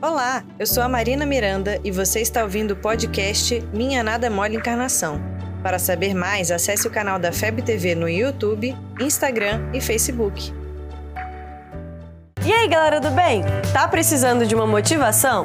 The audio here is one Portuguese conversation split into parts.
Olá, eu sou a Marina Miranda e você está ouvindo o podcast Minha Nada Mole Encarnação. Para saber mais, acesse o canal da FEB TV no YouTube, Instagram e Facebook. E aí, galera do bem? Tá precisando de uma motivação?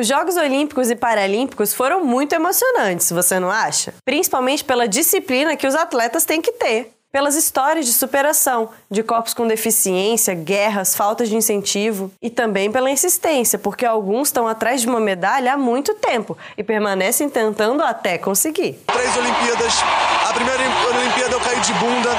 Os Jogos Olímpicos e Paralímpicos foram muito emocionantes, você não acha? Principalmente pela disciplina que os atletas têm que ter pelas histórias de superação de corpos com deficiência, guerras, faltas de incentivo e também pela insistência, porque alguns estão atrás de uma medalha há muito tempo e permanecem tentando até conseguir. Três Olimpíadas, a primeira Olimpíada eu caí de bunda,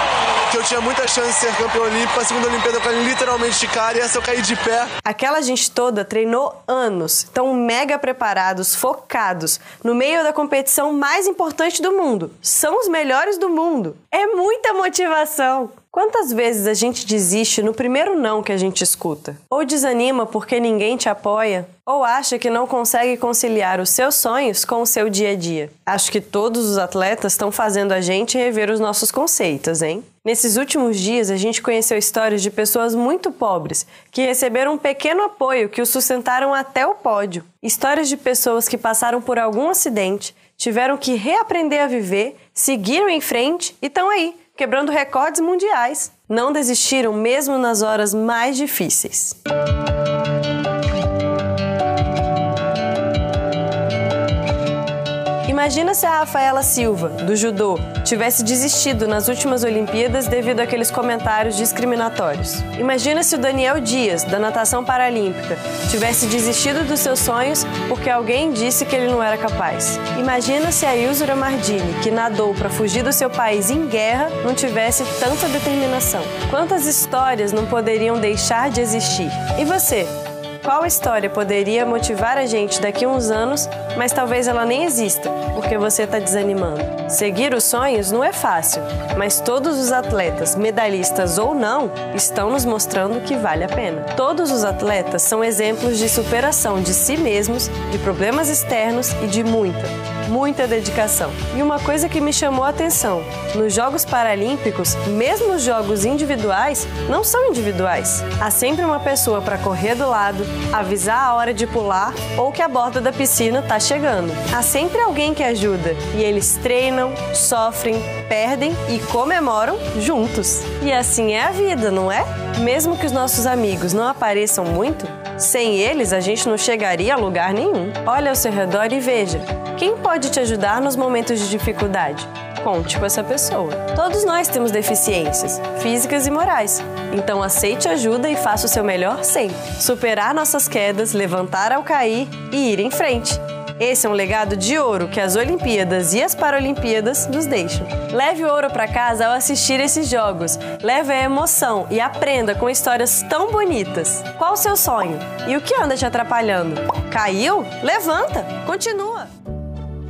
que eu tinha muita chance de ser campeão olímpico, a segunda Olimpíada eu caí literalmente de cara e essa eu caí de pé. Aquela gente toda treinou anos, estão mega preparados, focados, no meio da competição mais importante do mundo. São os melhores do mundo. É muita motivação. Quantas vezes a gente desiste no primeiro não que a gente escuta? Ou desanima porque ninguém te apoia? Ou acha que não consegue conciliar os seus sonhos com o seu dia a dia? Acho que todos os atletas estão fazendo a gente rever os nossos conceitos, hein? Nesses últimos dias, a gente conheceu histórias de pessoas muito pobres que receberam um pequeno apoio que os sustentaram até o pódio. Histórias de pessoas que passaram por algum acidente, tiveram que reaprender a viver, seguiram em frente e estão aí quebrando recordes mundiais. Não desistiram mesmo nas horas mais difíceis. Imagina se a Rafaela Silva, do judô, tivesse desistido nas últimas Olimpíadas devido àqueles comentários discriminatórios. Imagina se o Daniel Dias, da natação paralímpica, tivesse desistido dos seus sonhos porque alguém disse que ele não era capaz. Imagina se a Ilzura Mardini, que nadou para fugir do seu país em guerra, não tivesse tanta determinação. Quantas histórias não poderiam deixar de existir? E você? Qual história poderia motivar a gente daqui a uns anos, mas talvez ela nem exista, porque você está desanimando? Seguir os sonhos não é fácil, mas todos os atletas, medalhistas ou não, estão nos mostrando que vale a pena. Todos os atletas são exemplos de superação de si mesmos, de problemas externos e de muita, muita dedicação. E uma coisa que me chamou a atenção: nos Jogos Paralímpicos, mesmo os jogos individuais não são individuais. Há sempre uma pessoa para correr do lado, avisar a hora de pular ou que a borda da piscina está chegando. Há sempre alguém que ajuda e eles treinam, sofrem, perdem e comemoram juntos. E assim é a vida, não é? Mesmo que os nossos amigos não apareçam muito, sem eles a gente não chegaria a lugar nenhum. Olha ao seu redor e veja quem pode te ajudar nos momentos de dificuldade. Conte com essa pessoa. Todos nós temos deficiências, físicas e morais. Então aceite ajuda e faça o seu melhor sempre. Superar nossas quedas, levantar ao cair e ir em frente. Esse é um legado de ouro que as Olimpíadas e as Paralimpíadas nos deixam. Leve o ouro para casa ao assistir esses jogos. Leve a emoção e aprenda com histórias tão bonitas. Qual o seu sonho? E o que anda te atrapalhando? Caiu? Levanta! Continua!